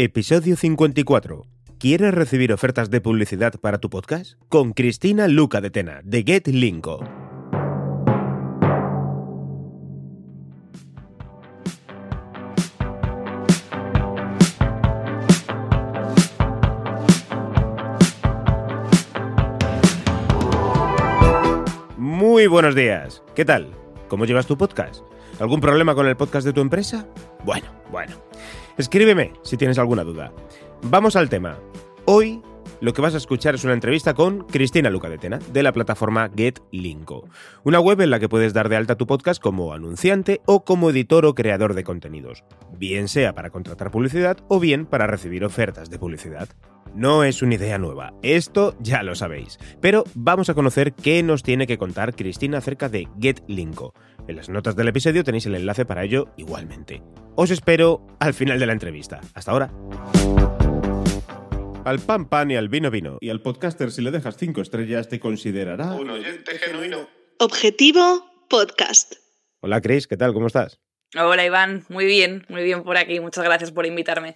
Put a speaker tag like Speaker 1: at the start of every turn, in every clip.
Speaker 1: Episodio 54. ¿Quieres recibir ofertas de publicidad para tu podcast? Con Cristina Luca de Tena, de Get Linko. Muy buenos días. ¿Qué tal? ¿Cómo llevas tu podcast? ¿Algún problema con el podcast de tu empresa? Bueno, bueno. Escríbeme si tienes alguna duda. Vamos al tema. Hoy lo que vas a escuchar es una entrevista con Cristina Luca de Tena, de la plataforma GetLinko, una web en la que puedes dar de alta tu podcast como anunciante o como editor o creador de contenidos, bien sea para contratar publicidad o bien para recibir ofertas de publicidad. No es una idea nueva, esto ya lo sabéis, pero vamos a conocer qué nos tiene que contar Cristina acerca de GetLinko. En las notas del episodio tenéis el enlace para ello igualmente. Os espero al final de la entrevista. Hasta ahora. Al pan pan y al vino vino. Y al podcaster si le dejas cinco estrellas te considerará
Speaker 2: Un oyente genuino.
Speaker 3: Objetivo Podcast.
Speaker 1: Hola Chris, ¿qué tal? ¿Cómo estás?
Speaker 2: Hola Iván, muy bien, muy bien por aquí. Muchas gracias por invitarme.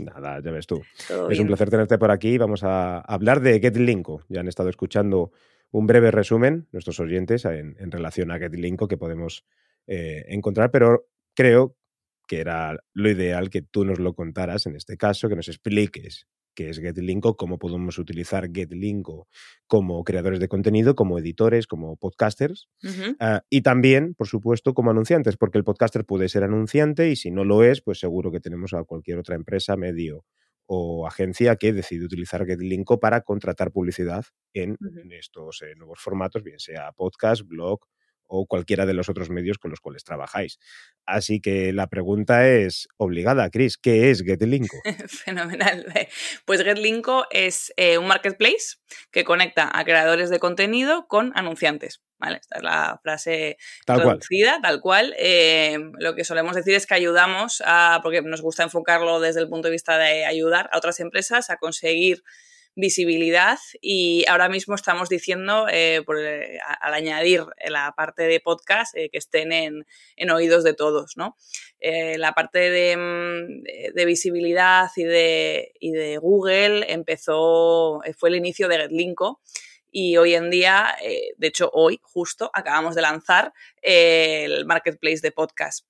Speaker 1: Nada, ya ves tú.
Speaker 2: Todo
Speaker 1: Es un placer tenerte por aquí. Vamos a hablar de GetLinko. Ya han estado escuchando un breve resumen nuestros oyentes en, en relación a GetLinko que podemos eh, encontrar, pero creo que era lo ideal que tú nos lo contaras en este caso, que nos expliques qué es GetLinko, cómo podemos utilizar GetLinko como creadores de contenido, como editores, como podcasters. Ah, y también, por supuesto, como anunciantes, porque el podcaster puede ser anunciante y si no lo es, pues seguro que tenemos a cualquier otra empresa, medio o agencia que decide utilizar GetLinko para contratar publicidad en estos eh, nuevos formatos, bien sea podcast, blog o cualquiera de los otros medios con los cuales trabajáis. Así que la pregunta es obligada, Chris, ¿qué es GetLinko?
Speaker 2: Fenomenal. Pues GetLinko es eh, un marketplace que conecta a creadores de contenido con anunciantes. ¿Vale? Esta es la frase
Speaker 1: Tal cual.
Speaker 2: traducida, tal cual. Eh, lo que solemos decir es que ayudamos a, porque nos gusta enfocarlo desde el punto de vista de ayudar a otras empresas a conseguir visibilidad y ahora mismo estamos diciendo, eh, eh, al añadir la parte de podcast, eh, que estén en, en oídos de todos, ¿no? La parte de, mm, de- de visibilidad y de, y de Google empezó, fue el inicio de GetLinko y hoy en día, de hecho hoy justo acabamos de lanzar el marketplace de podcast.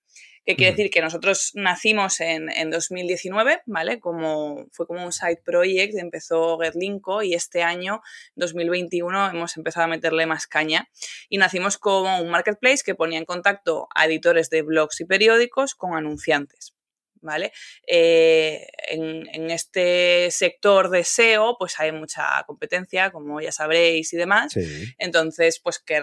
Speaker 2: ¿Qué quiere decir? Que nosotros nacimos en, en 2019, ¿vale? Como, fue como un side project, empezó GetLinko y este año, 2021, hemos empezado a meterle más caña y nacimos como un marketplace que ponía en contacto a editores de blogs y periódicos con anunciantes. ¿Vale? Eh, en, en este sector de SEO, pues hay mucha competencia, como ya sabréis y demás.
Speaker 1: Sí.
Speaker 2: Entonces, pues que,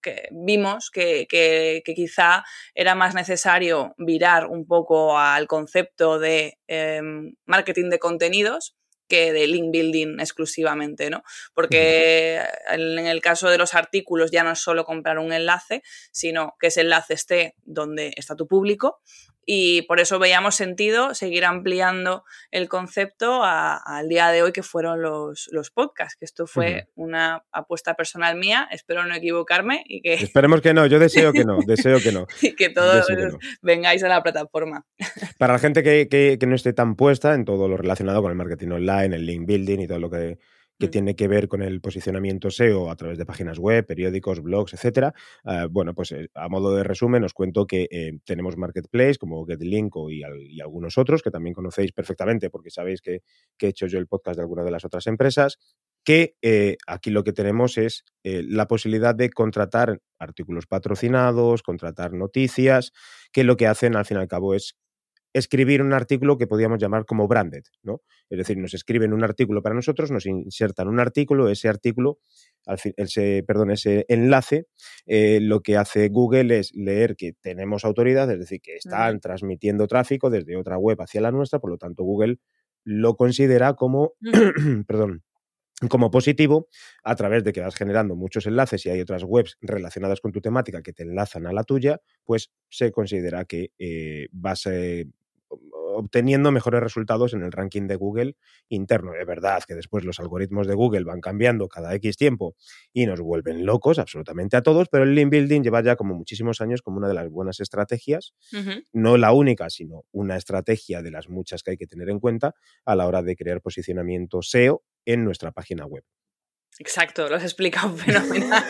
Speaker 2: que vimos que, que- que quizá era más necesario virar un poco al concepto de em, marketing de contenidos que de link building exclusivamente, ¿no? Porque en el caso de los artículos ya no es solo comprar un enlace, sino que ese enlace esté donde está tu público y por eso veíamos sentido seguir ampliando el concepto al día de hoy que fueron los, los podcasts, que esto fue una apuesta personal mía, espero no equivocarme y que,
Speaker 1: Esperemos que no, yo deseo que no, deseo que no.
Speaker 2: y que todos
Speaker 1: deseo que no.
Speaker 2: vengáis a la plataforma.
Speaker 1: Para la gente que, que- que no esté tan puesta en todo lo relacionado con el marketing online, el link building y todo lo que, que
Speaker 2: Mm.
Speaker 1: tiene que ver con el posicionamiento SEO a través de páginas web, periódicos, blogs, etcétera, eh, bueno, pues eh, a modo de resumen os cuento que eh, tenemos marketplace como GetLinko y, al- y algunos otros que también conocéis perfectamente porque sabéis que, que he hecho yo el podcast de alguna de las otras empresas que eh, aquí lo que tenemos es eh, la posibilidad de contratar artículos patrocinados, contratar noticias, que lo que hacen al fin y al cabo es escribir un artículo que podríamos llamar como branded, ¿no? Es decir, nos escriben un artículo para nosotros, nos insertan un artículo, ese artículo, al ese, perdón, ese enlace, eh, lo que hace Google es leer que tenemos autoridad, es decir, que están transmitiendo tráfico desde otra web hacia la nuestra, por lo tanto Google lo considera como, perdón, como positivo a través de que vas generando muchos enlaces y hay otras webs relacionadas con tu temática que te enlazan a la tuya, pues se considera que eh, vas eh, obteniendo mejores resultados en el ranking de Google interno. Es verdad que después los algoritmos de Google van cambiando cada X tiempo y nos vuelven locos absolutamente a todos, pero el link building lleva ya como muchísimos años como una de las buenas estrategias, no la única, sino una estrategia de las muchas que hay que tener en cuenta a la hora de crear posicionamiento SEO en nuestra página web.
Speaker 2: Exacto, lo has explicado fenomenal.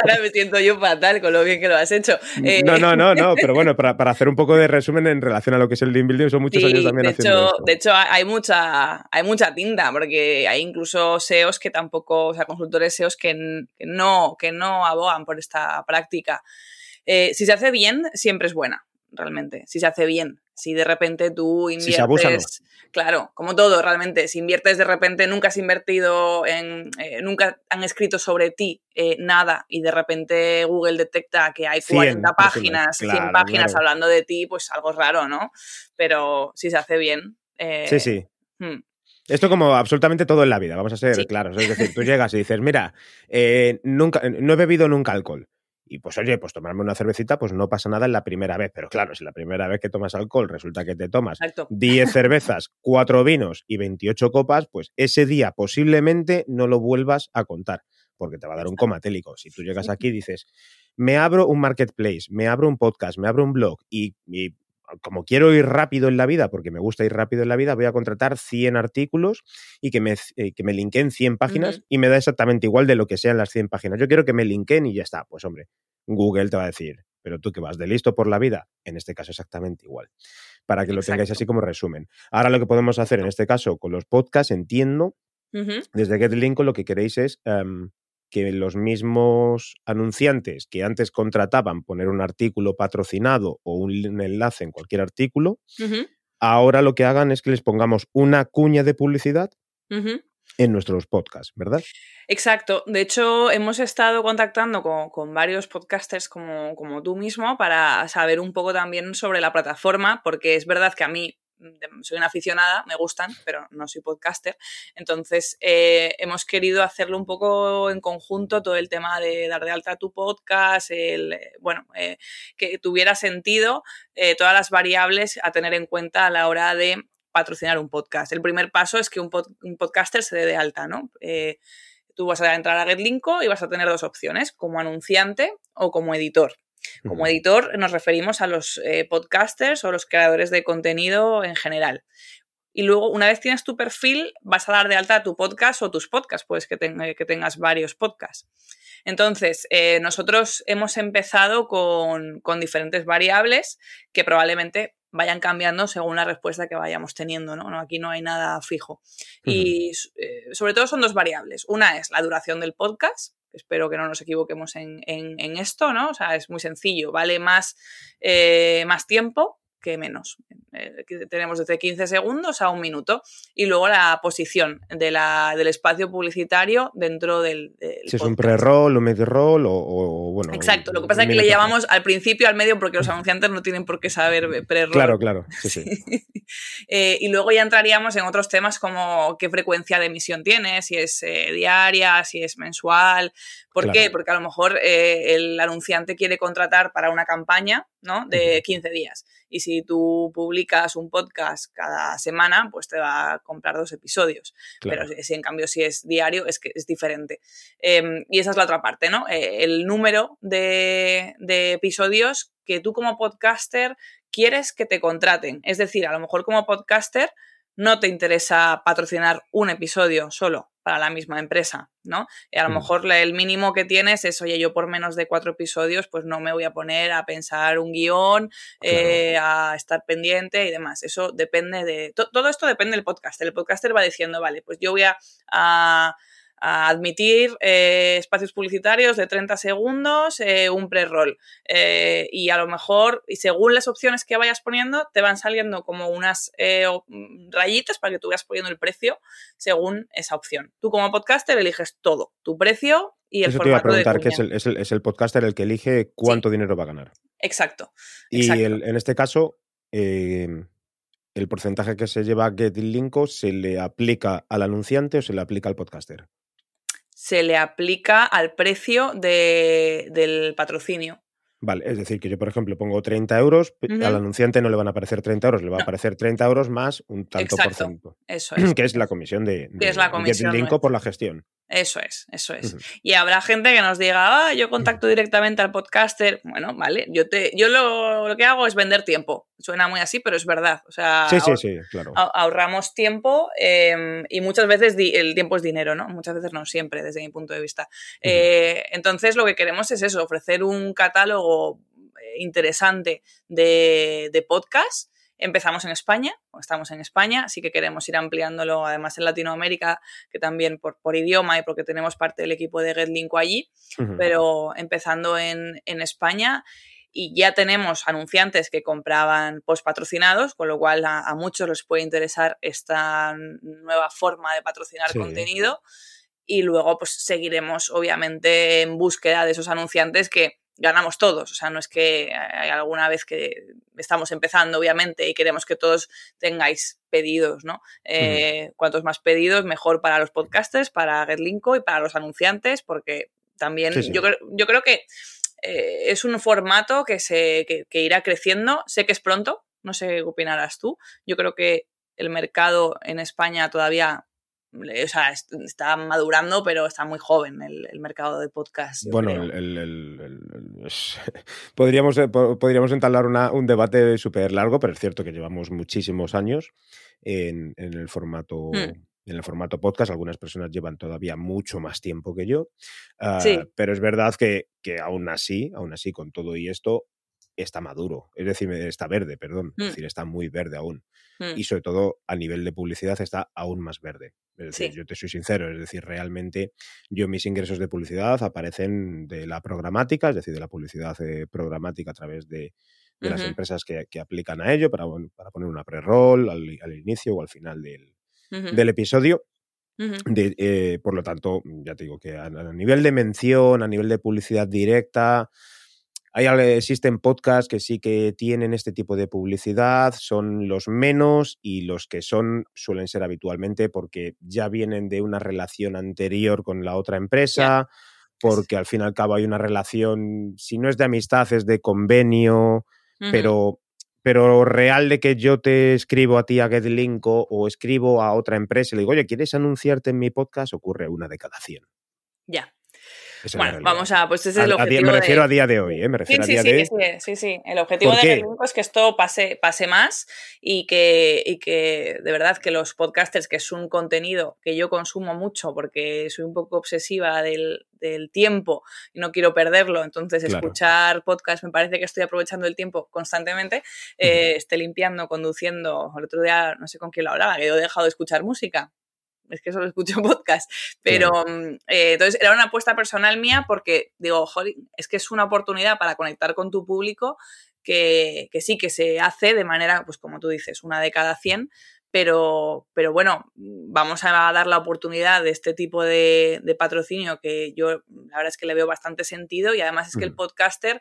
Speaker 2: Ahora me siento yo fatal con lo bien que lo has hecho.
Speaker 1: Eh, no, no, no, no, pero bueno, para, hacer un poco de resumen en relación a lo que es el link building, son muchos años también
Speaker 2: de
Speaker 1: haciendo
Speaker 2: hecho, De hecho, hay mucha, hay mucha tinta, porque hay incluso SEOs que tampoco, o sea, consultores SEOs que, no, que no abogan por esta práctica. Eh, si se hace bien, siempre es buena realmente, si se hace bien. Si de repente tú inviertes, claro, como todo, realmente, si inviertes de repente, nunca has invertido en, eh, nunca han escrito sobre ti eh, nada y de repente Google detecta que hay 40 páginas, 100 páginas hablando de ti, pues algo raro, ¿no? Pero si se hace bien.
Speaker 1: Eh, sí, sí. Hmm. Esto como absolutamente todo en la vida, vamos a ser claros. Es decir, tú llegas y dices, mira, nunca, no he bebido nunca alcohol y pues oye, pues tomarme una cervecita, pues no pasa nada en la primera vez. Pero claro, si la primera vez que tomas alcohol resulta que te tomas 10 cervezas, 4 vinos y 28 copas, pues ese día posiblemente no lo vuelvas a contar, porque te va a dar un coma télico. Si tú llegas aquí y dices, me abro un marketplace, me abro un podcast, me abro un blog y, como quiero ir rápido en la vida, porque me gusta ir rápido en la vida, voy a contratar 100 artículos y que me, eh, que me linken 100 páginas y me da exactamente igual de lo que sean las 100 páginas. Yo quiero que me linken y ya está. Pues hombre, Google te va a decir, pero tú que vas de listo por la vida, en este caso exactamente igual, para que lo tengáis así como resumen. Ahora lo que podemos hacer en este caso con los podcasts, entiendo, desde GetLink lo que queréis es em, que los mismos anunciantes que antes contrataban poner un artículo patrocinado o un enlace en cualquier artículo, ahora lo que hagan es que les pongamos una cuña de publicidad en nuestros podcasts, ¿verdad?
Speaker 2: Exacto. De hecho, hemos estado contactando con, varios podcasters como, como, tú mismo para saber un poco también sobre la plataforma, porque es verdad que a mí soy una aficionada, me gustan, pero no soy podcaster. Entonces, eh, hemos querido hacerlo un poco en conjunto, todo el tema de dar de alta tu podcast, el, eh, bueno, eh, que tuviera sentido todas las variables a tener en cuenta a la hora de patrocinar un podcast. El primer paso es que un, podcaster se dé de alta, ¿no? Tú vas a entrar a GetLinko y vas a tener dos opciones, como anunciante o como editor. Como editor nos referimos a los eh, podcasters o los creadores de contenido en general. Y luego, una vez tienes tu perfil, vas a dar de alta tu podcast o tus podcasts, pues que, que tengas varios podcasts. Entonces, eh, nosotros hemos empezado con, con, diferentes variables que probablemente vayan cambiando según la respuesta que vayamos teniendo, ¿no? aquí no hay nada fijo. Y eh, sobre todo son dos variables. Una es la duración del podcast, espero que no nos equivoquemos en, esto, ¿no? O sea, es muy sencillo, vale más, eh, más tiempo que menos. Eh, tenemos desde 15 segundos a un minuto. Y luego la posición de la, del espacio publicitario dentro del.
Speaker 1: si es un pre-roll, un mid-roll o, bueno.
Speaker 2: Exacto. Lo que pasa es que le llamamos al principio al medio porque los anunciantes no tienen por qué saber pre-roll.
Speaker 1: Claro, claro. Sí, sí.
Speaker 2: Eh, y luego ya entraríamos en otros temas como qué frecuencia de emisión tiene, si es eh, diaria, si es mensual. ¿Por qué? Porque a lo mejor el anunciante quiere contratar para una campaña ¿no? de 15 días. Y si tú publicas un podcast cada semana, pues te va a comprar dos episodios. Pero si, en cambio si es diario, es que es diferente. Em, y esa es la otra parte, ¿no? Eh, el número de, de episodios que tú como podcaster quieres que te contraten. Es decir, a lo mejor como podcaster no te interesa patrocinar un episodio solo para la misma empresa, ¿no? Y a lo mm. mejor el mínimo que tienes es, oye, yo por menos de cuatro episodios, pues no me voy a poner a pensar un guion, eh, a estar pendiente y demás. Eso depende de... todo esto depende del podcaster. El podcaster va diciendo, vale, pues yo voy a a admitir eh, espacios publicitarios de 30 segundos, eh, un pre-roll. Eh, y a lo mejor, y según las opciones que vayas poniendo, te van saliendo como unas mm, rayitas para que tú vayas poniendo el precio según esa opción. Tú como podcaster eliges todo, tu precio y el
Speaker 1: Eso te iba a preguntar, que es el, podcaster el que elige cuánto dinero va a ganar.
Speaker 2: Exacto.
Speaker 1: Y en este caso, el porcentaje que se lleva a GetLinko se le aplica al anunciante o se le aplica al podcaster
Speaker 2: se le aplica al precio del patrocinio.
Speaker 1: Vale, es decir, que yo, por ejemplo, pongo 30 euros, al anunciante no le van a aparecer 30 euros, le va a aparecer 30 euros más un tanto por ciento.
Speaker 2: Eso es.
Speaker 1: Que es la comisión de,
Speaker 2: de, es la comisión
Speaker 1: por la gestión.
Speaker 2: Eso es, eso es. Y habrá gente que nos diga, ah, yo contacto directamente al podcaster. Bueno, vale, yo te, yo lo, que hago es vender tiempo. Suena muy así, pero es verdad. O sea,
Speaker 1: sí, sí, sí, claro.
Speaker 2: ahorramos tiempo em, y muchas veces el tiempo es dinero, ¿no? Muchas veces no siempre, desde mi punto de vista. Eh, entonces, lo que queremos es eso, ofrecer un catálogo eh, interesante de, de podcast Empezamos en España, estamos en España, así que queremos ir ampliándolo además en Latinoamérica, que también por, por idioma y porque tenemos parte del equipo de GetLinko allí, pero empezando en, en España y ya tenemos anunciantes que compraban post patrocinados, con lo cual a, muchos les puede interesar esta nueva forma de patrocinar contenido. Y luego, pues seguiremos, obviamente, en búsqueda de esos anunciantes que ganamos todos. O sea, no es que hay alguna vez que estamos empezando, obviamente, y queremos que todos tengáis pedidos, ¿no? Eh, cuantos más pedidos, mejor para los podcasters, para GetLinko y para los anunciantes, porque también Yo, yo creo que eh, es un formato que, se, que irá creciendo. Sé que es pronto, no sé qué opinarás tú. Yo creo que el mercado en España todavía o sea, está madurando, pero está muy joven el, mercado de podcast.
Speaker 1: Bueno, eh, podríamos entablar un debate súper largo, pero es cierto que llevamos muchísimos años en, el formato. Hmm. En el formato podcast, algunas personas llevan todavía mucho más tiempo que yo, ah, pero es verdad que, que aún así, aún así, con todo y esto, está maduro, es decir, está verde, perdón, es hmm. decir, está muy verde aún. Hmm. Y sobre todo a nivel de publicidad está aún más verde. Es decir, yo te soy sincero, es decir, realmente yo mis ingresos de publicidad aparecen de la programática, es decir, de la publicidad eh, programática a través de, las empresas que, aplican a ello para, para poner una pre-roll al, inicio o al final del, del episodio. Eh, por lo tanto, ya te digo que a, nivel de mención, a nivel de publicidad directa, hay, existen podcasts que sí que tienen este tipo de publicidad, son los menos y los que son suelen ser habitualmente porque ya vienen de una relación anterior con la otra empresa, porque al fin y al cabo hay una relación, si no es de amistad, es de convenio, pero, pero real de que yo te escribo a ti a GetLinko o escribo a otra empresa y le digo, oye, ¿quieres anunciarte en mi podcast? Ocurre una de cada 100.
Speaker 2: Ya bueno, vamos a, pues ese es el objetivo.
Speaker 1: me refiero a día de hoy, ¿eh? Me refiero
Speaker 2: sí,
Speaker 1: a día
Speaker 2: sí,
Speaker 1: de.
Speaker 2: Sí, sí, El objetivo de es que esto pase, pase más y que, y que de verdad que los podcasters, que es un contenido que yo consumo mucho porque soy un poco obsesiva del, del tiempo y no quiero perderlo, entonces escuchar podcast me parece que estoy aprovechando el tiempo constantemente, eh, esté limpiando, conduciendo, el otro día no sé con quién lo hablaba, que yo he dejado de escuchar música es que solo escucho podcast, pero mm, eh, entonces era una apuesta personal mía porque digo, joder, es que es una oportunidad para conectar con tu público que, sí que se hace de manera, pues como tú dices, una de cada 100, pero, pero bueno, vamos a dar la oportunidad de este tipo de, patrocinio que yo la verdad es que le veo bastante sentido y además es que el podcaster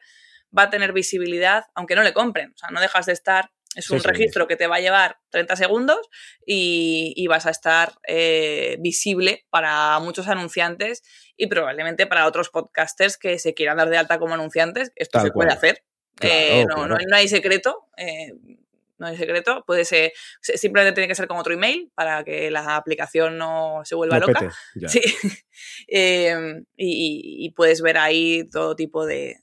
Speaker 2: va a tener visibilidad aunque no le compren, o sea, no dejas de estar es un registro que te va a llevar 30 segundos y, vas a estar eh, visible para muchos anunciantes y probablemente para otros podcasters que se quieran dar de alta como anunciantes. Esto se puede hacer. Eh, no, hay secreto. Eh, no hay secreto. Puede ser, simplemente tiene que ser con otro email para que la aplicación no se vuelva loca. sí. y, puedes ver ahí todo tipo de,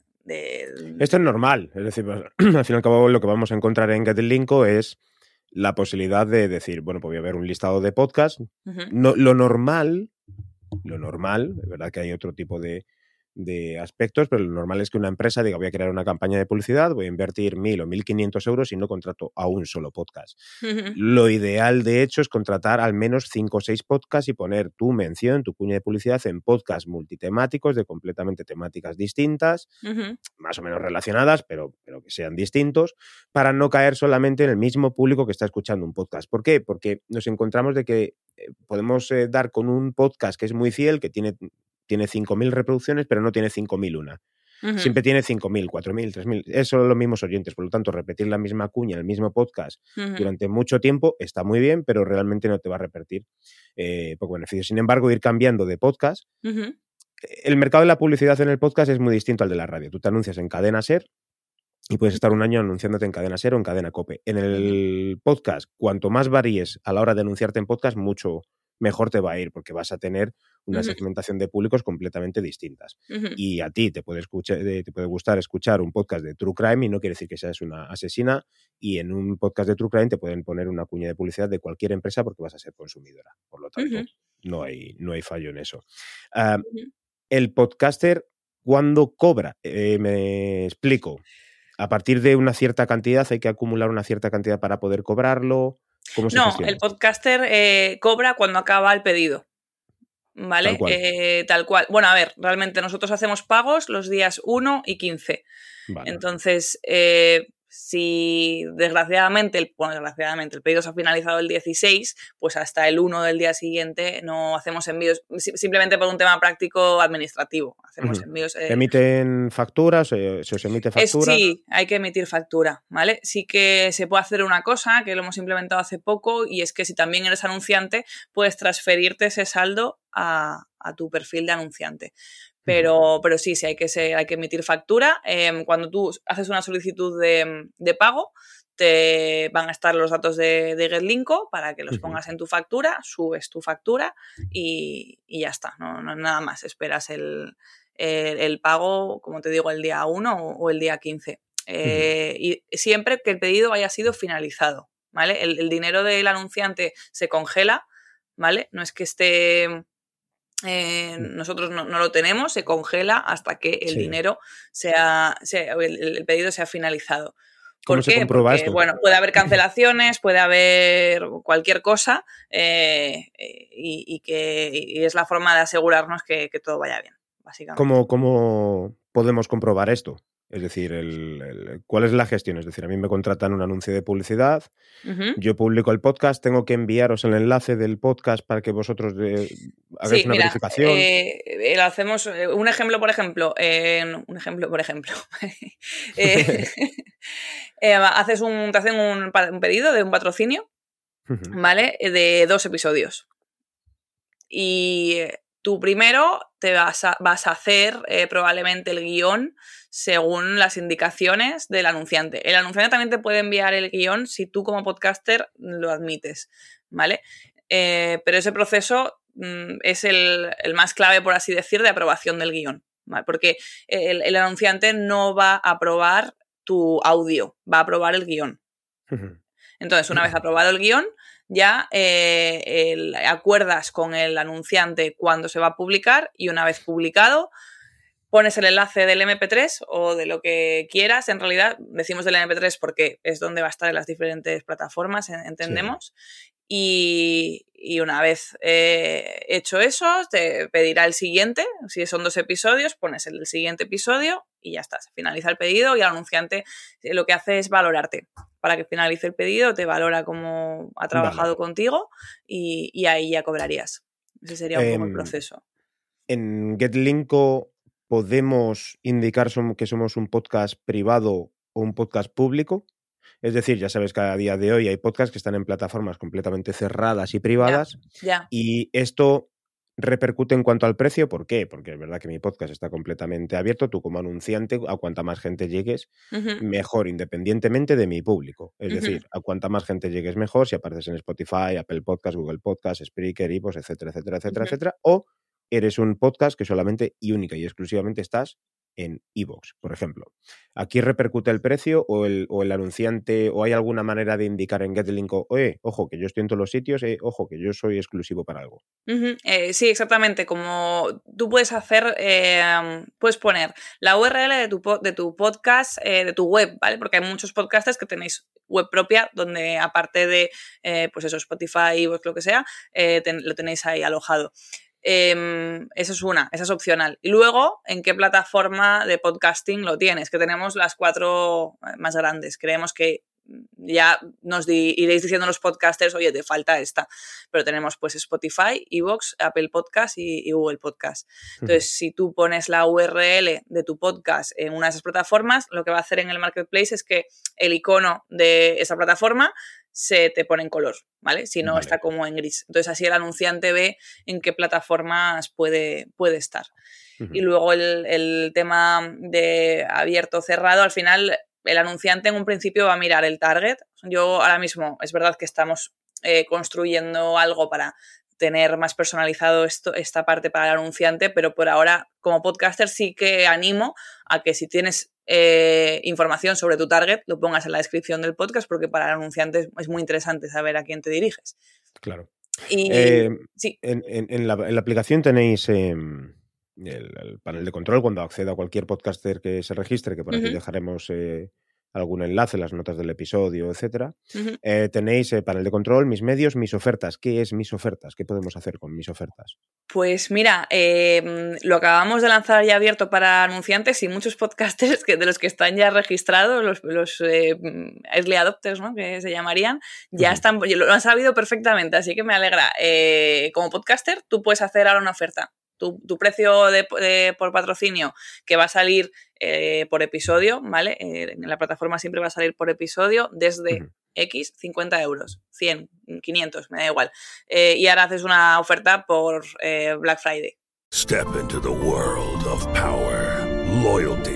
Speaker 1: esto es normal, es decir, pues, al fin y al cabo lo que vamos a encontrar en GetLinko es la posibilidad de decir, bueno, pues voy a ver un listado de podcasts. no, lo normal, lo normal, es verdad que hay otro tipo de, de aspectos, pero lo normal es que una empresa diga voy a crear una campaña de publicidad, voy a invertir mil o mil quinientos euros y no contrato a un solo podcast. Lo ideal, de hecho, es contratar al menos cinco o seis podcasts y poner tu mención, tu cuña de publicidad en podcasts multitemáticos de completamente temáticas distintas, más o menos relacionadas, pero, pero que sean distintos, para no caer solamente en el mismo público que está escuchando un podcast. ¿Por qué? Porque nos encontramos de que eh, podemos eh, dar con un podcast que es muy fiel, que tiene tiene 5.000 reproducciones, pero no tiene 5.000 una. Siempre tiene 5.000, 4.000, 3.000. Es son los mismos oyentes. Por lo tanto, repetir la misma cuña, el mismo podcast durante mucho tiempo está muy bien, pero realmente no te va a repetir eh, poco beneficio. Sin embargo, ir cambiando de podcast. El mercado de la publicidad en el podcast es muy distinto al de la radio. Tú te anuncias en cadena ser y puedes estar un año anunciándote en cadena ser o en cadena cope. En el podcast, cuanto más varíes a la hora de anunciarte en podcast, mucho, mejor te va a ir porque vas a tener una segmentación de públicos completamente distintas. Y a ti te puede, escuchar, te puede gustar escuchar un podcast de True Crime y no quiere decir que seas una asesina y en un podcast de True Crime te pueden poner una cuña de publicidad de cualquier empresa porque vas a ser consumidora. Por lo tanto, no, hay, no hay fallo en eso. El podcaster, ¿cuándo cobra? Eh, me explico. A partir de una cierta cantidad hay que acumular una cierta cantidad para poder cobrarlo
Speaker 2: no, el podcaster eh, cobra cuando acaba el pedido. ¿Vale? Tal cual. Eh, tal cual. Bueno, a ver, realmente nosotros hacemos pagos los días 1 y 15. Entonces, eh, si desgraciadamente, el, bueno, desgraciadamente el pedido se ha finalizado el 16, pues hasta el 1 del día siguiente no hacemos envíos, simplemente por un tema práctico administrativo. Hacemos envíos.
Speaker 1: Eh, ¿Emiten facturas? ¿Se, os emite factura?
Speaker 2: sí, hay que emitir factura, ¿vale? Sí que se puede hacer una cosa que lo hemos implementado hace poco y es que si también eres anunciante, puedes transferirte ese saldo a, a tu perfil de anunciante. Pero, pero sí, sí, hay que, hay que emitir factura. Em, cuando tú haces una solicitud de, de, pago, te van a estar los datos de, de GetLinko para que los pongas en tu factura, subes tu factura y, y ya está. No, no, nada más. Esperas el, el, pago, como te digo, el día 1 o, el día 15. Eh, y siempre que el pedido haya sido finalizado. ¿Vale? El, el dinero del anunciante se congela, ¿vale? No es que esté eh, nosotros no, lo tenemos, se congela hasta que el dinero sea, el, pedido sea finalizado.
Speaker 1: ¿Por qué? Porque,
Speaker 2: bueno, puede haber cancelaciones, puede haber cualquier cosa eh, y, que es la forma de asegurarnos que, todo vaya bien, básicamente.
Speaker 1: ¿Cómo podemos comprobar esto? Es decir, el, ¿cuál es la gestión? Es decir, a mí me contratan un anuncio de publicidad, yo publico el podcast, tengo que enviaros el enlace del podcast para que vosotros hagáis una verificación.
Speaker 2: Eh, hacemos eh, un ejemplo, por ejemplo, un ejemplo, por ejemplo. Eh, haces un, te hacen un, pedido de un patrocinio, ¿vale? De dos episodios. Y tú primero te vas a, vas a hacer probablemente el guion según las indicaciones del anunciante. El anunciante también te puede enviar el guion si tú como podcaster lo admites, ¿vale? Eh, pero ese proceso mm, es el, más clave, por así decir, de aprobación del guion, ¿vale? Porque el, anunciante no va a aprobar tu audio, va a aprobar el guion. Entonces, una vez aprobado el guion, ya eh, acuerdas con el anunciante cuándo se va a publicar y una vez publicado, pones el enlace del MP3 o de lo que quieras. En realidad, decimos del MP3 porque es donde va a estar en las diferentes plataformas, entendemos. Y, una vez eh, hecho eso, te pedirá el siguiente. Si son dos episodios, pones el siguiente episodio y ya está. Se finaliza el pedido y el anunciante eh, lo que hace es valorarte. Para que finalice el pedido, te valora cómo ha trabajado contigo y, ahí ya cobrarías. Ese sería un poco el em, proceso.
Speaker 1: En GetLinko podemos indicar que somos un podcast privado o un podcast público. Es decir, ya sabes que a día de hoy hay podcasts que están en plataformas completamente cerradas y privadas. Y esto repercute en cuanto al precio. ¿Por qué? Porque es verdad que mi podcast está completamente abierto. Tú como anunciante, a cuanta más gente llegues, mejor, independientemente de mi público. Es decir, a cuanta más gente llegues, mejor. Si apareces en Spotify, Apple Podcast, Google Podcast, Spreaker, Ipos, etcétera, etcétera, etcétera, etcétera. O eres un podcast que solamente y única y exclusivamente estás en iVoox, por ejemplo. ¿Aquí repercute el precio o el, o el, anunciante o hay alguna manera de indicar en GetLink, oye, ojo, que yo estoy en todos los sitios, eh, ojo, que yo soy exclusivo para algo?
Speaker 2: Eh, sí, exactamente. Como tú puedes hacer, eh, puedes poner la URL de tu, de tu podcast, eh, de tu web, ¿vale? Porque hay muchos podcasters que tenéis web propia donde aparte de, pues eso, Spotify, o lo que sea, lo tenéis ahí alojado. Eh, esa es una, esa es opcional. Y luego, ¿en qué plataforma de podcasting lo tienes? Que tenemos las cuatro más grandes. Creemos que ya nos di, iréis diciendo los podcasters, oye, te falta esta. Pero tenemos pues Spotify, Evox, Apple Podcast y, y Google Podcast. Entonces, uh -huh. si tú pones la URL de tu podcast en una de esas plataformas, lo que va a hacer en el marketplace es que el icono de esa plataforma se te pone en color, ¿vale? Si no, vale. está como en gris. Entonces, así el anunciante ve en qué plataformas puede, puede estar. Uh -huh. Y luego el, el tema de abierto cerrado, al final el anunciante en un principio va a mirar el target. Yo ahora mismo, es verdad que estamos eh, construyendo algo para tener más personalizado esto, esta parte para el anunciante, pero por ahora, como podcaster, sí que animo a que si tienes eh, información sobre tu target, lo pongas en la descripción del podcast, porque para el anunciante es muy interesante saber a quién te diriges.
Speaker 1: Claro. Y, eh, sí. en, en, en, la, en, la, aplicación tenéis eh, el, el, panel de control cuando acceda a cualquier podcaster que se registre, que por uh -huh. aquí dejaremos eh, algún enlace, las notas del episodio, etcétera. Uh -huh. eh, tenéis eh, panel de control, mis medios, mis ofertas. ¿Qué es mis ofertas? ¿Qué podemos hacer con mis ofertas?
Speaker 2: Pues mira, eh, lo acabamos de lanzar ya abierto para anunciantes y muchos podcasters que, de los que están ya registrados, los, los eh, early adopters, ¿no? que se llamarían, ya uh -huh. están, lo han sabido perfectamente, así que me alegra. Eh, como podcaster, tú puedes hacer ahora una oferta tu, tu precio de, de, por patrocinio que va a salir eh, por episodio, ¿vale? Eh, en la plataforma siempre va a salir por episodio desde uh -huh. X, 50 euros, 100, 500, me da igual. Eh, y ahora haces una oferta por eh, Black Friday.
Speaker 4: Step into the world of power, loyalty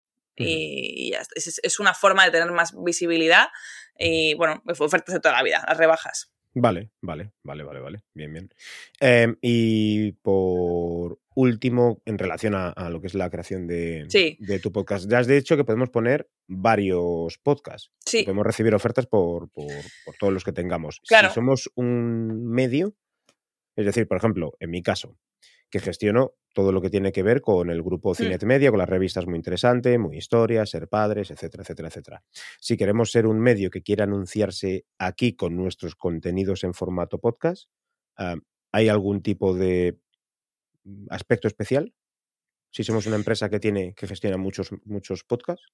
Speaker 2: Y ya es, es una forma de tener más visibilidad y, bueno, ofertas de toda la vida, las rebajas.
Speaker 1: Vale, vale, vale, vale, vale. Bien, bien. Eh, y por último, en relación a, a, lo que es la creación de,
Speaker 2: sí.
Speaker 1: de, tu podcast, ya has dicho que podemos poner varios podcasts.
Speaker 2: Sí.
Speaker 1: Podemos recibir ofertas por, por, por todos los que tengamos.
Speaker 2: Claro.
Speaker 1: Si somos un medio, es decir, por ejemplo, en mi caso, que gestiono todo lo que tiene que ver con el grupo Cinet Media, con las revistas muy interesantes, muy historias, ser padres, etcétera, etcétera, etcétera. Si queremos ser un medio que quiera anunciarse aquí con nuestros contenidos en formato podcast, uh, ¿hay algún tipo de aspecto especial? Si somos una empresa que tiene, que gestiona muchos, muchos podcasts.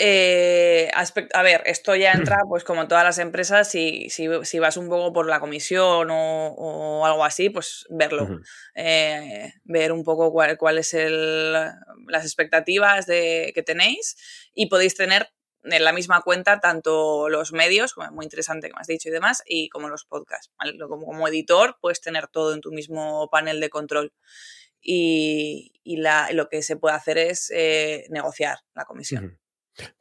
Speaker 2: Eh, aspecto, a ver, esto ya entra, pues como todas las empresas, si, si, si vas un poco por la comisión o, o algo así, pues verlo. Uh -huh. eh, ver un poco cuál, cuál el, las expectativas de, que tenéis y podéis tener en la misma cuenta tanto los medios, muy interesante que me has dicho y demás, y como los podcasts. ¿vale? Como, como editor puedes tener todo en tu mismo panel de control. Y, y la, lo que se puede hacer es eh, negociar la comisión. Uh -huh.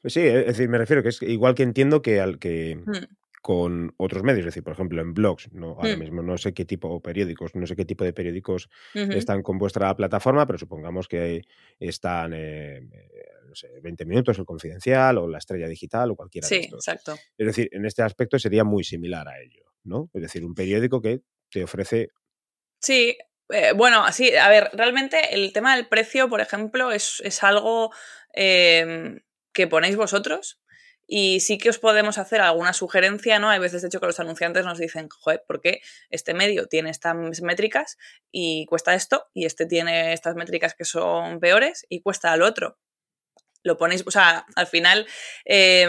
Speaker 1: Pues sí, es decir, me refiero que es igual que entiendo que al que mm. con otros medios, es decir, por ejemplo, en blogs, no ahora mm. mismo no sé qué tipo o periódicos, no sé qué tipo de periódicos están con vuestra plataforma, pero supongamos que están eh, no sé, 20 minutos el confidencial o la estrella digital o cualquiera
Speaker 2: sí,
Speaker 1: de estos.
Speaker 2: exacto.
Speaker 1: Es decir, en este aspecto sería muy similar a ello, ¿no? Es decir, un periódico que te ofrece
Speaker 2: Sí, Eh, bueno, sí, a ver, realmente el tema del precio, por ejemplo, es, es algo eh, que ponéis vosotros. Y sí que os podemos hacer alguna sugerencia, ¿no? Hay veces, de hecho, que los anunciantes nos dicen, joder, ¿por qué este medio tiene estas métricas y cuesta esto? Y este tiene estas métricas que son peores y cuesta al otro lo ponéis, o sea, al final, eh,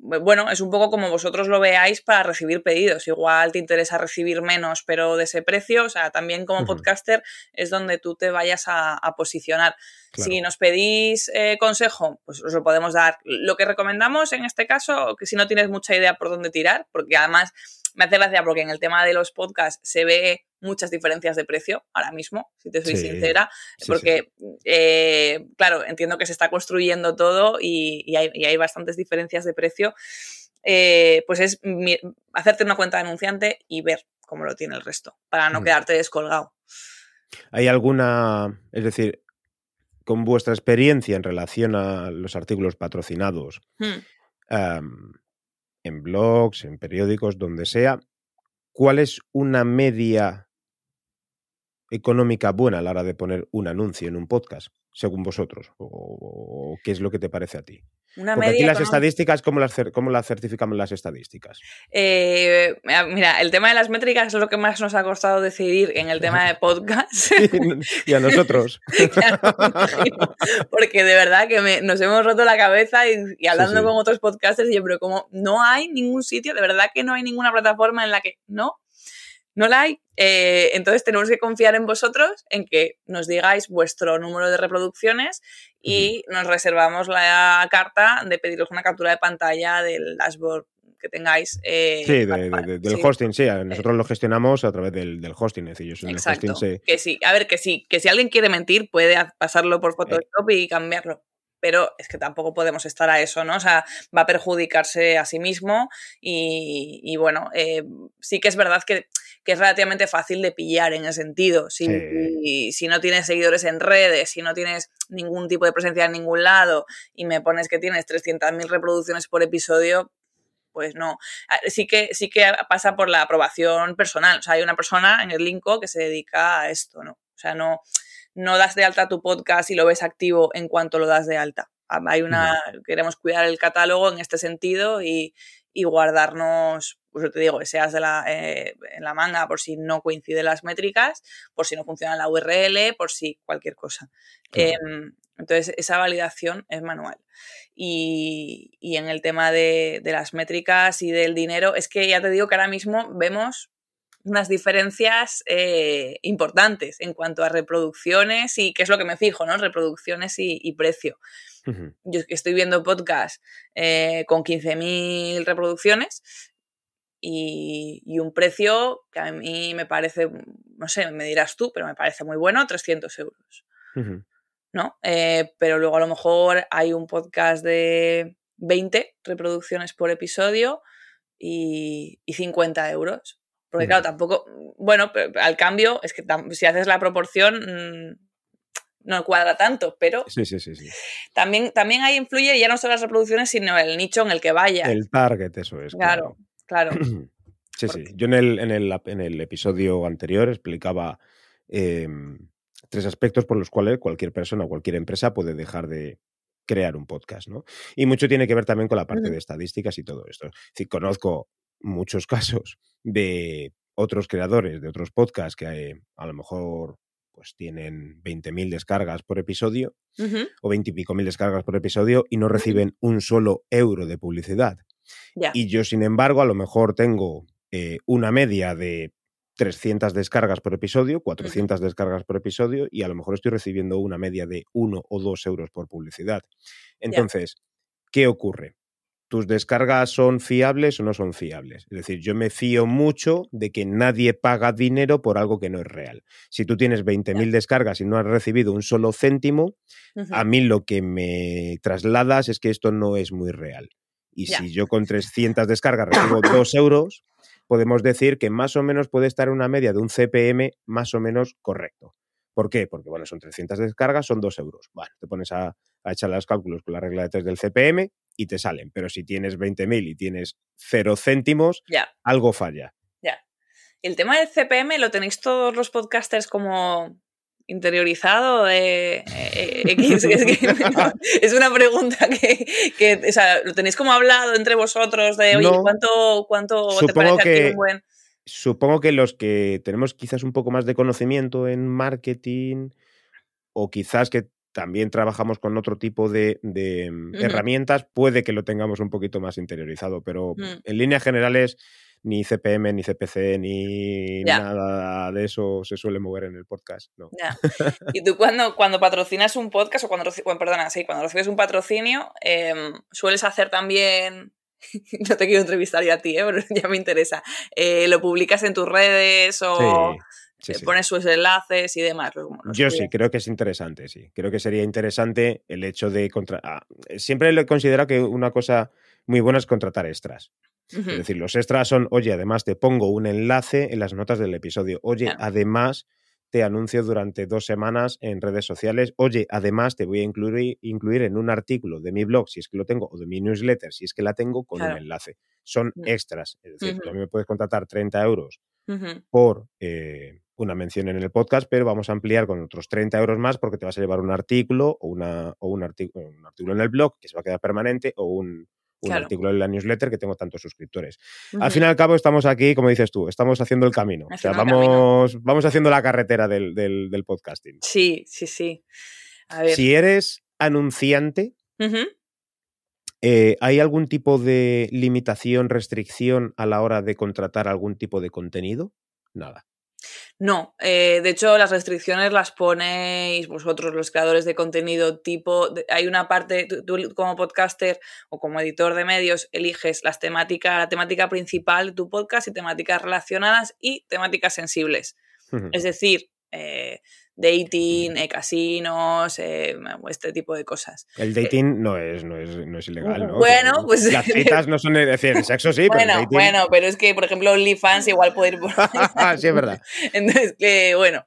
Speaker 2: bueno, es un poco como vosotros lo veáis para recibir pedidos. Igual te interesa recibir menos, pero de ese precio, o sea, también como podcaster es donde tú te vayas a, posicionar. Si nos pedís eh, consejo, pues os lo podemos dar. Lo que recomendamos en este caso, que si no tienes mucha idea por dónde tirar, porque además me hace gracia porque en el tema de los podcasts se ve muchas diferencias de precio ahora mismo, si te soy sincera, porque, eh, claro, entiendo que se está construyendo todo y, hay, bastantes diferencias de precio. Eh, pues es hacerte una cuenta de anunciante y ver cómo lo tiene el resto, para no mm. quedarte descolgado.
Speaker 1: ¿Hay alguna, es decir, con vuestra experiencia en relación a los artículos patrocinados, hmm en blogs, en periódicos, donde sea, ¿cuál es una media económica buena a la hora de poner un anuncio en un podcast, según vosotros? ¿O, qué es lo que te parece a ti? Una Porque aquí las estadísticas, ¿cómo las, ¿cómo las certificamos las estadísticas?
Speaker 2: Eh, mira, el tema de las métricas es lo que más nos ha costado decidir en el tema de podcast.
Speaker 1: y a nosotros.
Speaker 2: porque de verdad que nos hemos roto la cabeza y, hablando con otros podcasters, y yo, pero como no hay ningún sitio, de verdad que no hay ninguna plataforma en la que no no la hay. Eh, entonces tenemos que confiar en vosotros, en que nos digáis vuestro número de reproducciones y nos reservamos la carta de pediros una captura de pantalla del dashboard que tengáis.
Speaker 1: Eh, sí, del hosting, sí. Nosotros lo gestionamos a través del, hosting. Es decir, yo
Speaker 2: Exacto. Que sí, a ver, que sí, que si alguien quiere mentir, puede pasarlo por Photoshop y cambiarlo pero es que tampoco podemos estar a eso, ¿no? O sea, va a perjudicarse a sí mismo y, bueno, eh, sí que es verdad que que es relativamente fácil de pillar en ese sentido. Si, si no tienes seguidores en redes, si no tienes ningún tipo de presencia en ningún lado y me pones que tienes 300.000 reproducciones por episodio, pues no. Ah, sí que, sí que pasa por la aprobación personal. O sea, hay una persona en el Linko que se dedica a esto, ¿no? O sea, no, no das de alta tu podcast y lo ves activo en cuanto lo das de alta. Ah, hay una, queremos cuidar el catálogo en este sentido y, y guardarnos, pues te digo, seas de la, eh, en la manga por si no coinciden las métricas, por si no funciona la URL, por si cualquier cosa. Em, entonces, esa validación es manual. Y, y en el tema de, de, las métricas y del dinero, es que ya te digo que ahora mismo vemos unas diferencias eh, importantes en cuanto a reproducciones y qué es lo que me fijo, ¿no? Reproducciones y, y precio. Yo estoy viendo podcast eh, con 15.000 reproducciones y, un precio que a mí me parece, no sé, me dirás tú, pero me parece muy bueno, 300 euros. ¿No? Eh, pero luego a lo mejor hay un podcast de 20 reproducciones por episodio y, y 50 euros. Porque claro, tampoco, bueno, al cambio, es que si haces la proporción, mm, no cuadra tanto, pero
Speaker 1: sí, sí, sí,
Speaker 2: También, también ahí influye ya no solo las reproducciones, sino el nicho en el que vaya.
Speaker 1: El target, eso es.
Speaker 2: Claro, claro.
Speaker 1: sí, sí. Yo en el, en, el, en el episodio anterior explicaba em, tres aspectos por los cuales cualquier persona o cualquier empresa puede dejar de crear un podcast, ¿no? Y mucho tiene que ver también con la parte de estadísticas y todo esto. Es decir, conozco muchos casos de otros creadores de otros podcasts que eh, a lo mejor pues tienen 20.000 descargas por episodio o 20 y pico mil descargas por episodio y no reciben un solo euro de publicidad. Y yo, sin embargo, a lo mejor tengo eh, una media de 300 descargas por episodio, 400 descargas por episodio y a lo mejor estoy recibiendo una media de 1 o 2 euros por publicidad. Entonces, ¿qué ocurre? Tus descargas son fiables o no son fiables. Es decir, yo me fío mucho de que nadie paga dinero por algo que no es real. Si tú tienes 20.000 descargas y no has recibido un solo céntimo, a mí lo que me trasladas es que esto no es muy real. Y si yo con 300 descargas recibo 2 euros, podemos decir que más o menos puede estar en una media de un CPM más o menos correcto. ¿Por qué? Porque, bueno, son 300 descargas, son 2 euros. Bueno, te pones a, a echar los cálculos con la regla de 3 del CPM y te salen. Pero si tienes 20.000 y tienes 0 céntimos, algo falla.
Speaker 2: Ya. El tema del CPM lo tenéis todos los podcasters como interiorizado de eh, eh. Es, que, es, una pregunta que, que, o sea, lo tenéis como hablado entre vosotros de, oye,
Speaker 1: No.
Speaker 2: ¿cuánto, cuánto te parece a ti
Speaker 1: que-
Speaker 2: un buen...?
Speaker 1: Supongo que los que tenemos quizás un poco más de conocimiento en marketing o quizás que también trabajamos con otro tipo de, de, mm, herramientas, puede que lo tengamos un poquito más interiorizado, pero
Speaker 2: Mm.
Speaker 1: en líneas generales ni CPM, ni CPC, ni nada de eso se suele mover en el podcast. No.
Speaker 2: Y tú cuando, cuando patrocinas un podcast o cuando, bueno, perdona, sí, cuando recibes un patrocinio, em, sueles hacer también, no te quiero entrevistar ya a ti, ¿eh? pero ya me interesa, eh, lo publicas en tus redes o
Speaker 1: Sí, sí,
Speaker 2: eh,
Speaker 1: sí.
Speaker 2: pones sus enlaces y demás. lo
Speaker 1: Yo sí, creo que es interesante, sí. Creo que sería interesante el hecho de... Contra... ah, siempre lo he considerado que una cosa muy buena es contratar extras. Es decir, los extras son, oye, además te pongo un enlace en las notas del episodio. Oye,
Speaker 2: Claro.
Speaker 1: además te anuncio durante dos semanas en redes sociales. Oye, además te voy a incluir, incluir en un artículo de mi blog, si es que lo tengo, o de mi newsletter, si es que la tengo, con
Speaker 2: Claro.
Speaker 1: un enlace. Son
Speaker 2: Mm.
Speaker 1: extras. Es decir, tú a mí me puedes contratar 30 euros por eh, una mención en el podcast, pero vamos a ampliar con otros 30 euros más porque te vas a llevar un artículo o, una, o un, artículo, un artículo en el blog que se va a quedar permanente o un, un
Speaker 2: Claro.
Speaker 1: artículo en la newsletter que tengo tantos suscriptores. Al fin y al cabo estamos aquí, como dices tú, estamos haciendo el camino. O sea,
Speaker 2: camino.
Speaker 1: vamos, vamos haciendo la carretera del, del- del podcasting.
Speaker 2: Sí, sí, sí. A ver.
Speaker 1: Si eres anunciante, eh, ¿hay algún tipo de limitación, restricción a la hora de contratar algún tipo de contenido? Nada.
Speaker 2: No, eh, de hecho las restricciones las ponéis vosotros, los creadores de contenido tipo, de- hay una parte, tú, tú como podcaster o como editor de medios eliges las temáticas, la temática principal de tu podcast y temáticas relacionadas y temáticas sensibles. Es decir, eh, dating, eh, casinos, eh, este tipo de cosas.
Speaker 1: El dating no es, no es, no es ilegal, ¿no?
Speaker 2: Bueno,
Speaker 1: Que
Speaker 2: pues-
Speaker 1: Las citas no son, es decir, el sexo sí, pero el
Speaker 2: bueno,
Speaker 1: dating...
Speaker 2: bueno, pero es que, por ejemplo, OnlyFans igual puede ir por...
Speaker 1: sí, es verdad.
Speaker 2: Entonces, que bueno.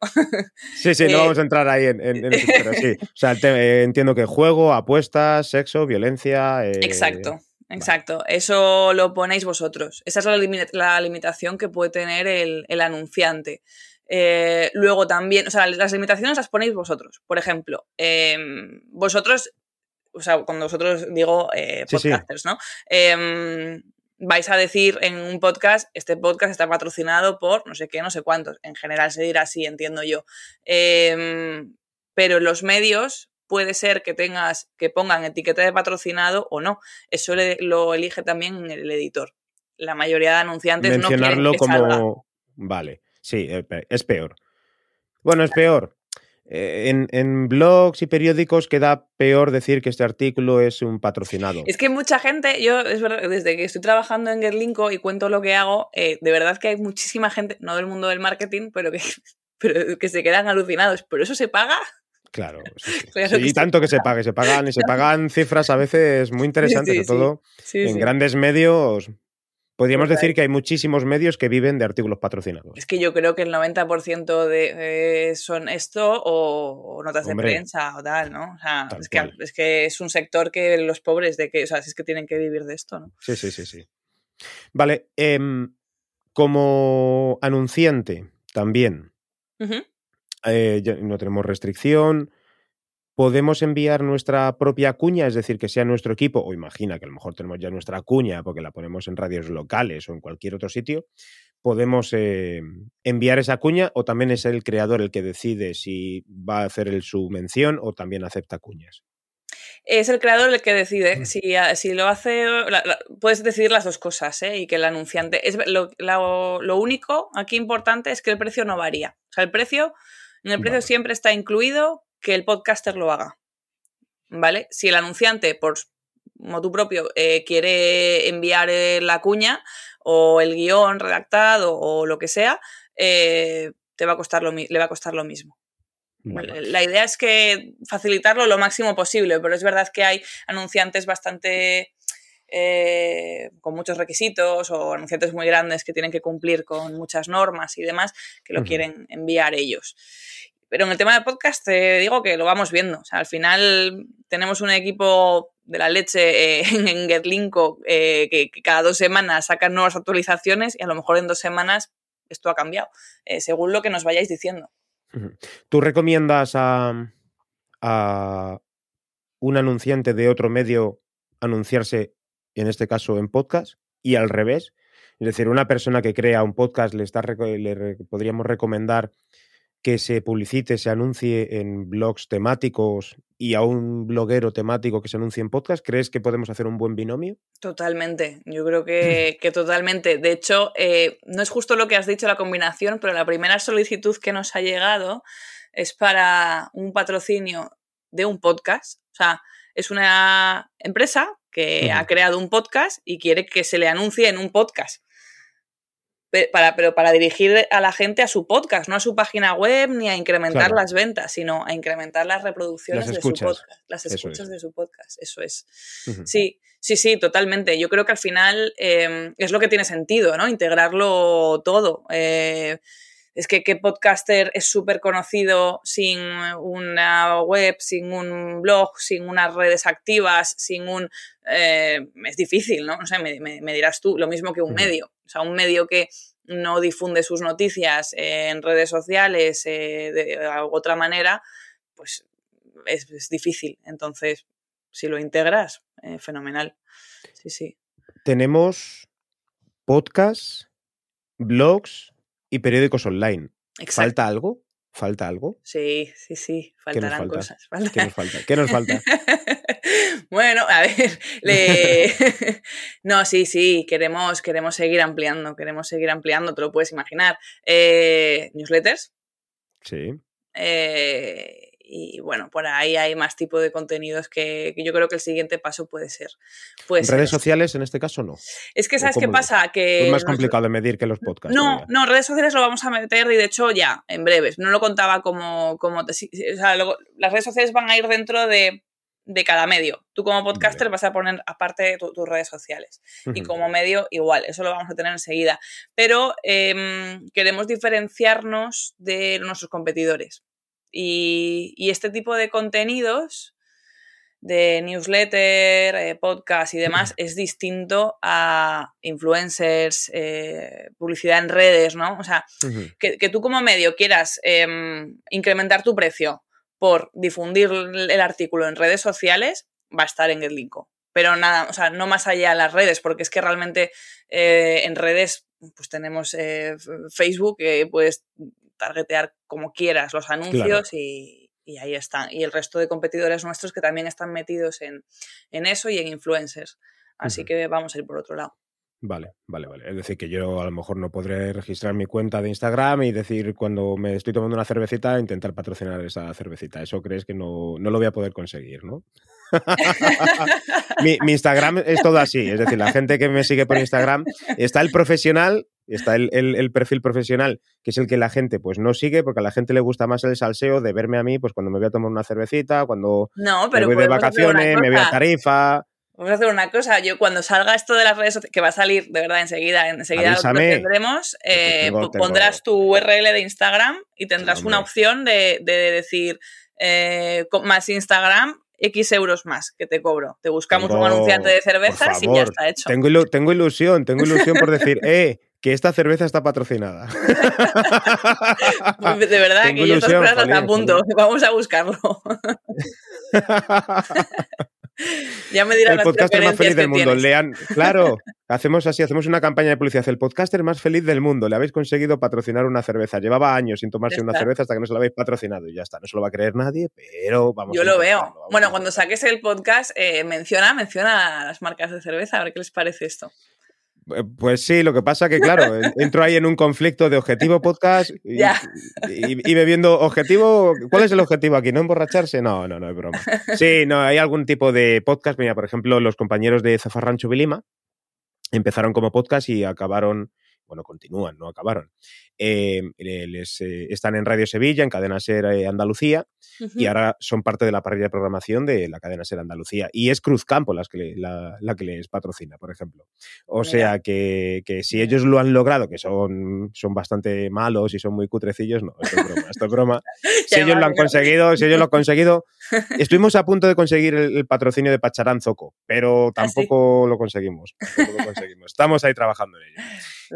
Speaker 1: Sí, sí, no
Speaker 2: Eh,
Speaker 1: vamos a entrar ahí en, en- en eso, pero sí. O sea, te- eh, entiendo que juego, apuestas, sexo, violencia... eh,
Speaker 2: Exacto, exacto. Eso lo ponéis vosotros. Esa es la, limi- la limitación que puede tener el, el anunciante. Eh, luego también, o sea, las limitaciones las ponéis vosotros. Por ejemplo, em, vosotros, o sea, cuando vosotros digo eh,
Speaker 1: Sí, sí.
Speaker 2: podcasters, ¿no? Em, vais a decir en un podcast, este podcast está patrocinado por no sé qué, no sé cuántos. En general se dirá así, entiendo yo. Em, pero los medios puede ser que tengas que pongan etiqueta de patrocinado o no. Eso le- lo elige también el editor. La mayoría de anunciantes no quieren
Speaker 1: mencionarlo
Speaker 2: que
Speaker 1: como...
Speaker 2: salga.
Speaker 1: Vale, sí, eh, es peor. Bueno, es peor. Eh, En, en blogs y periódicos queda peor decir que este artículo es un patrocinado.
Speaker 2: Es que mucha gente, yo es verdad, desde que estoy trabajando en Gerlinko y cuento lo que hago, eh, de verdad que hay muchísima gente, no del mundo del marketing, pero que, pero que se quedan alucinados. ¿Pero eso se paga?
Speaker 1: Claro, sí, sí.
Speaker 2: Claro
Speaker 1: Sí,
Speaker 2: que
Speaker 1: y tanto que se pague, se pagan y se pagan cifras a veces muy interesantes, sobre todo
Speaker 2: Sí,
Speaker 1: en grandes medios. Podríamos
Speaker 2: Total.
Speaker 1: decir que hay muchísimos medios que viven de artículos patrocinados.
Speaker 2: Es que yo creo que el 90% de, eh, son esto o, o notas
Speaker 1: Hombre.
Speaker 2: de prensa o tal, ¿no? O sea, es que, es que es un sector que los pobres de que, o sea, si es que tienen que vivir de esto, ¿no?
Speaker 1: Sí, sí, sí, sí. Vale, em, como anunciante también, eh, ya no tenemos restricción. Podemos enviar nuestra propia cuña, es decir, que sea nuestro equipo, o imagina que a lo mejor tenemos ya nuestra cuña porque la ponemos en radios locales o en cualquier otro sitio. Podemos eh, enviar esa cuña o también es el creador el que decide si va a hacer el, su mención o también acepta cuñas.
Speaker 2: Es el creador el que
Speaker 1: Mm.
Speaker 2: decide. Si, a- si lo hace, la- la- puedes decidir las dos cosas, ¿eh? Y que el anunciante. Es, lo, único aquí importante es que el precio no varía. O sea, el precio, en el precio
Speaker 1: Vale.
Speaker 2: siempre está incluido que el podcaster lo haga. ¿Vale? Si el anunciante, por motu propio, eh, quiere enviar eh, la cuña o el guion redactado o lo que sea, eh, te va a costar lo, le va a costar lo mismo. La idea es que facilitarlo lo máximo posible, pero es verdad que hay anunciantes bastante eh, con muchos requisitos o anunciantes muy grandes que tienen que cumplir con muchas normas y demás que lo quieren enviar ellos. Pero en el tema de podcast te digo que lo vamos viendo. O sea, al final tenemos un equipo de la leche eh, en Getlinko eh, que, cada dos semanas sacan nuevas actualizaciones y a lo mejor en dos semanas esto ha cambiado, eh, según lo que nos vayáis diciendo.
Speaker 1: ¿Tú recomiendas a, a un anunciante de otro medio anunciarse, en este caso en podcast, y al revés? Es decir, una persona que crea un podcast le, está, le podríamos recomendar que se publicite, se anuncie en blogs temáticos y a un bloguero temático que se anuncie en podcast, ¿crees que podemos hacer un buen binomio?
Speaker 2: Totalmente, yo creo que, que totalmente. De hecho, eh, no es justo lo que has dicho la combinación, pero la primera solicitud que nos ha llegado es para un patrocinio de un podcast. O sea, es una empresa que ha creado un podcast y quiere que se le anuncie en un podcast para, pero para dirigir a la gente a su podcast, no a su página web ni a incrementar las ventas, sino a incrementar las reproducciones de su podcast, las escuchas de su podcast. Eso es. Sí, sí, sí, totalmente. Yo creo que al final em, es lo que tiene sentido, ¿no? Integrarlo todo. Eh, es que qué podcaster es súper conocido sin una web, sin un blog, sin unas redes activas, sin un... Eh, es difícil, ¿no? No sé, me, dirás tú, lo mismo que un medio. O sea, un medio que no difunde sus noticias en redes sociales eh, de otra manera, pues es, difícil. Entonces, si lo integras, eh, fenomenal. Sí, sí.
Speaker 1: Tenemos podcasts, blogs y periódicos online. ¿Falta algo? ¿Falta algo?
Speaker 2: Sí, sí, sí, faltarán cosas.
Speaker 1: ¿Qué nos falta? ¿Qué nos falta?
Speaker 2: bueno, a ver, le... no, sí, sí, queremos, queremos seguir ampliando, queremos seguir ampliando, te lo puedes imaginar. Eh, newsletters.
Speaker 1: Sí.
Speaker 2: Eh, y bueno, por ahí hay más tipo de contenidos que, yo creo que el siguiente paso puede ser.
Speaker 1: redes sociales en este caso no.
Speaker 2: Es que sabes qué pasa que
Speaker 1: es más complicado de medir que los podcasts.
Speaker 2: No, no, redes sociales lo vamos a meter y de hecho ya en breves. No lo contaba como, como o sea, las redes sociales van a ir dentro de, cada medio. Tú como podcaster vas a poner aparte tus redes sociales. Y como medio, igual, eso lo vamos a tener enseguida. Pero em, queremos diferenciarnos de nuestros competidores. Y, este tipo de contenidos de newsletter, eh, podcast y demás es distinto a influencers, eh, publicidad en redes, ¿no? O sea, que, tú como medio quieras em, incrementar tu precio por difundir el artículo en redes sociales, va a estar en GetLinko. Pero nada, o sea, no más allá de las redes, porque es que realmente eh, en redes pues tenemos Facebook, que puedes targetear como quieras los anuncios y, ahí están. Y el resto de competidores nuestros que también están metidos en, eso y en influencers. Así que vamos a ir por otro lado.
Speaker 1: Vale, vale, vale. Es decir, que yo a lo mejor no podré registrar mi cuenta de Instagram y decir cuando me estoy tomando una cervecita, intentar patrocinar esa cervecita. Eso crees que no, no lo voy a poder conseguir, ¿no? mi, Instagram es todo así. Es decir, la gente que me sigue por Instagram, está el profesional, está el, perfil profesional, que es el que la gente pues no sigue, porque a la gente le gusta más el salseo de verme a mí, pues cuando me voy a tomar una cervecita, cuando
Speaker 2: no, pero
Speaker 1: me voy de vacaciones, me voy a Tarifa.
Speaker 2: Vamos a hacer una cosa, yo cuando salga esto de las redes sociales, que va a salir de verdad enseguida, enseguida lo tendremos, eh, pondrás tu URL de Instagram y tendrás una opción de, decir eh, más Instagram, X euros más que te cobro. Te buscamos un anunciante de cervezas y ya está hecho.
Speaker 1: Tengo, tengo ilusión, tengo ilusión por decir, eh, que esta cerveza está patrocinada.
Speaker 2: Pues de verdad que yo estas cosas a punto. Vamos a buscarlo. ya me dirán
Speaker 1: El podcaster más feliz del mundo. Lean, claro, hacemos así, hacemos una campaña de publicidad. El podcaster más feliz del mundo. Le habéis conseguido patrocinar una cerveza. Llevaba años sin tomarse una cerveza hasta que no se la habéis patrocinado y ya está. No se lo va a creer nadie, pero vamos.
Speaker 2: Yo lo veo. Bueno, cuando saques el podcast, eh, menciona, menciona las marcas de cerveza, a ver qué les parece esto.
Speaker 1: Eh, pues sí, lo que pasa que, claro, entro ahí en un conflicto de objetivo podcast y, y, bebiendo objetivo. ¿Cuál es el objetivo aquí? ¿No emborracharse? No, no, no es broma. Sí, no, hay algún tipo de podcast. Mira, por ejemplo, los compañeros de Zafarrancho Vilima empezaron como podcast y acabaron, bueno, continúan, no acabaron, eh, les, eh, están en Radio Sevilla, en Cadena Ser eh, Andalucía, y ahora son parte de la parrilla de programación de la Cadena Ser Andalucía. Y es Cruz Campo las que la, que les patrocina, por ejemplo. O sea que, si ellos lo han logrado, que son, son bastante malos y son muy cutrecillos, no, esto es broma, esto es broma. si ellos lo han conseguido, si ellos lo han conseguido, estuvimos a punto de conseguir el, patrocinio de Pacharán Zoco, pero ¿Ah, tampoco, lo conseguimos, tampoco lo conseguimos. Estamos ahí trabajando en ello.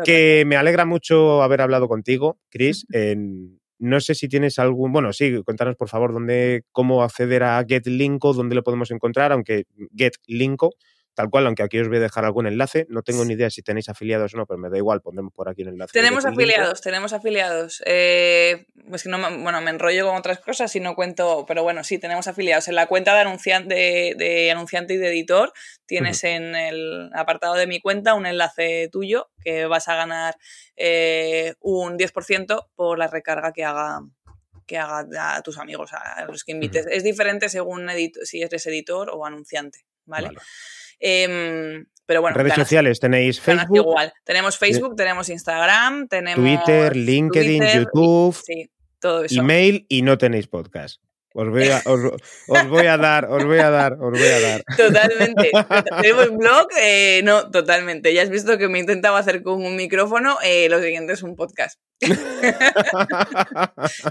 Speaker 1: Que me alegra mucho haber hablado contigo, Chris. En- no sé si tienes algún. Bueno, sí, cuéntanos por favor dónde, cómo acceder a GetLinko, dónde lo podemos encontrar, aunque GetLinko, tal cual, aunque aquí os voy a dejar algún enlace. No tengo ni idea si tenéis afiliados o no, pero me da igual, pondremos por aquí el enlace.
Speaker 2: Tenemos afiliados, tenemos afiliados. Eh, es que no, bueno, me enrollo con otras cosas y no cuento, pero bueno, sí, tenemos afiliados. En la cuenta de anunciante, de, de anunciante y de editor tienes en el apartado de mi cuenta un enlace tuyo que vas a ganar eh, un 10% por la recarga que haga que haga a tus amigos, a los que invites. Es diferente según si eres editor o anunciante, ¿vale?
Speaker 1: Vale.
Speaker 2: Em, pero bueno,
Speaker 1: Redes
Speaker 2: ganas-
Speaker 1: sociales tenéis Facebook,
Speaker 2: igual. Tenemos Facebook, tenemos Instagram, tenemos
Speaker 1: Twitter, LinkedIn,
Speaker 2: Twitter,
Speaker 1: YouTube,
Speaker 2: Sí, todo eso.
Speaker 1: email y no tenéis podcast. Os voy a, os, os voy a dar, os voy a dar, os voy a dar.
Speaker 2: Totalmente. Tenemos blog, eh, no, totalmente. Ya has visto que me intentaba hacer con un micrófono. eh, lo siguiente es un podcast.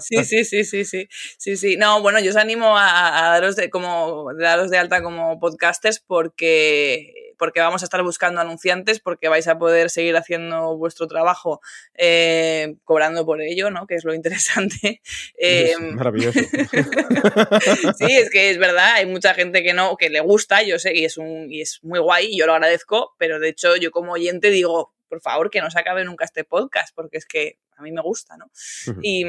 Speaker 2: Sí, sí, sí, sí, sí, sí, sí. No, bueno, yo os animo a, a daros de como daros de alta como podcasters porque porque vamos a estar buscando anunciantes, porque vais a poder seguir haciendo vuestro trabajo eh, cobrando por ello, ¿no? Que es lo interesante.
Speaker 1: Es maravilloso.
Speaker 2: sí, es que es verdad, hay mucha gente que no, que le gusta, yo sé, y es un, y es muy guay, y yo lo agradezco, pero de hecho, yo como oyente digo, por favor, que no se acabe nunca este podcast, porque es que a mí me gusta, ¿no? Y,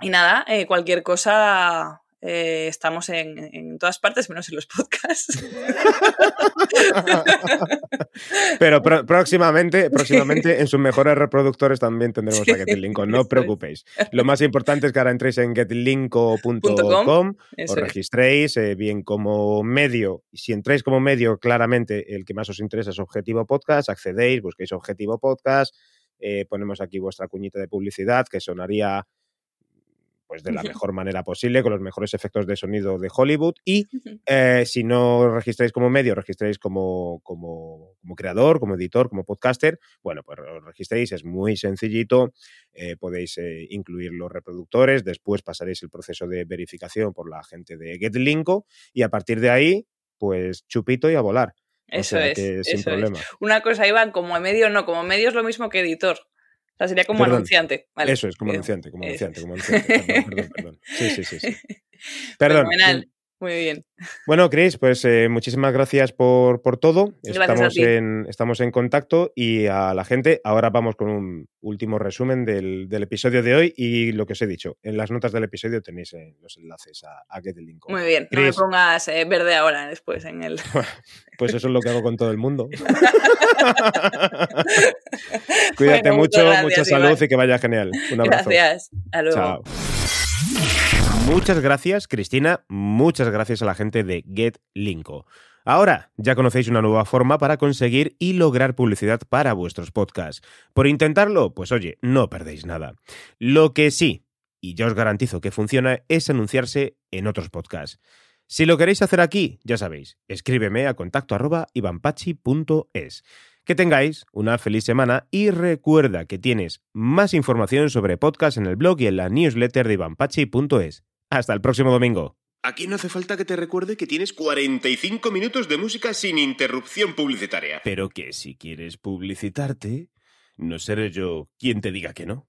Speaker 2: y nada, eh, cualquier cosa. Eh, estamos en, en todas partes, menos en los podcasts.
Speaker 1: Pero próximamente, próximamente en sus mejores reproductores también tendremos a GetLinko, no os preocupéis. Lo más importante es que ahora entréis en getlinko.com, os registréis eh, bien como medio, si entráis como medio, claramente el que más os interesa es Objetivo Podcast, accedéis, busquéis Objetivo Podcast, eh, ponemos aquí vuestra cuñita de publicidad que sonaría pues de la mejor manera posible, con los mejores efectos de sonido de Hollywood. Y eh, si no registráis como medio, registráis como, como, como creador, como editor, como podcaster, bueno, pues os registréis, es muy sencillito, eh, podéis eh, incluir los reproductores, después pasaréis el proceso de verificación por la gente de GetLinko y a partir de ahí, pues chupito y a volar. O
Speaker 2: Eso
Speaker 1: sea
Speaker 2: es.
Speaker 1: que sin
Speaker 2: eso
Speaker 1: problema.
Speaker 2: es. Una cosa, Iván, como medio no, como medio es lo mismo que editor. O sea, sería como
Speaker 1: Perdón.
Speaker 2: anunciante. Vale.
Speaker 1: Eso es, como
Speaker 2: Eh,
Speaker 1: anunciante, como
Speaker 2: eso
Speaker 1: anunciante, como anunciante. Perdón, perdón, perdón. Sí, sí, sí. sí. Perdón.
Speaker 2: Fenomenal. Muy bien.
Speaker 1: Bueno, Chris, pues eh, muchísimas gracias por, por todo.
Speaker 2: Gracias
Speaker 1: Estamos en, estamos en contacto y a la gente, ahora vamos con un último resumen del, del episodio de hoy y lo que os he dicho. En las notas del episodio tenéis eh, los enlaces a, a GetLinko.
Speaker 2: Muy bien. No me
Speaker 1: Chris,
Speaker 2: pongas eh, verde ahora, después en el.
Speaker 1: pues eso es lo que hago con todo el mundo. Cuídate
Speaker 2: Bueno,
Speaker 1: mucho,
Speaker 2: gracias,
Speaker 1: mucha salud
Speaker 2: Iván.
Speaker 1: y que vaya genial. Un abrazo.
Speaker 2: Gracias. Hasta luego.
Speaker 1: Chao. Muchas gracias, Cristina. Muchas gracias a la gente de GetLinko. Ahora ya conocéis una nueva forma para conseguir y lograr publicidad para vuestros podcasts. Por intentarlo, pues oye, no perdéis nada. Lo que sí, y yo os garantizo que funciona, es anunciarse en otros podcasts. Si lo queréis hacer aquí, ya sabéis, escríbeme a contacto arroba ivanpachi.es. Que tengáis una feliz semana y recuerda que tienes más información sobre podcast en el blog y en la newsletter de ivanpachi.es. Hasta el próximo domingo.
Speaker 5: Aquí no hace falta que te recuerde que tienes 45 minutos de música sin interrupción publicitaria.
Speaker 1: Pero que si quieres publicitarte, no seré yo quien te diga que no.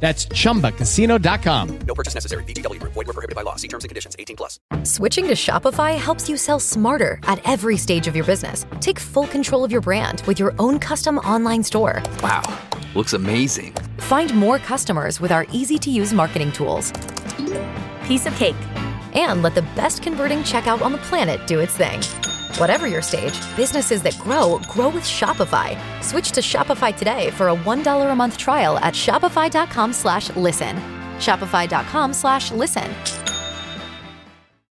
Speaker 6: That's chumbacasino.com.
Speaker 7: No purchase necessary. VGW Group. Void were prohibited by law. See terms and conditions. 18 plus.
Speaker 8: Switching to Shopify helps you sell smarter at every stage of your business. Take full control of your brand with your own custom online store.
Speaker 9: Wow, looks amazing.
Speaker 8: Find more customers with our easy to use marketing tools. Piece of cake. And let the best converting checkout on the planet do its thing. Whatever your stage, businesses that grow grow with Shopify. Switch to Shopify today for a $1 a month trial at shopify.com slash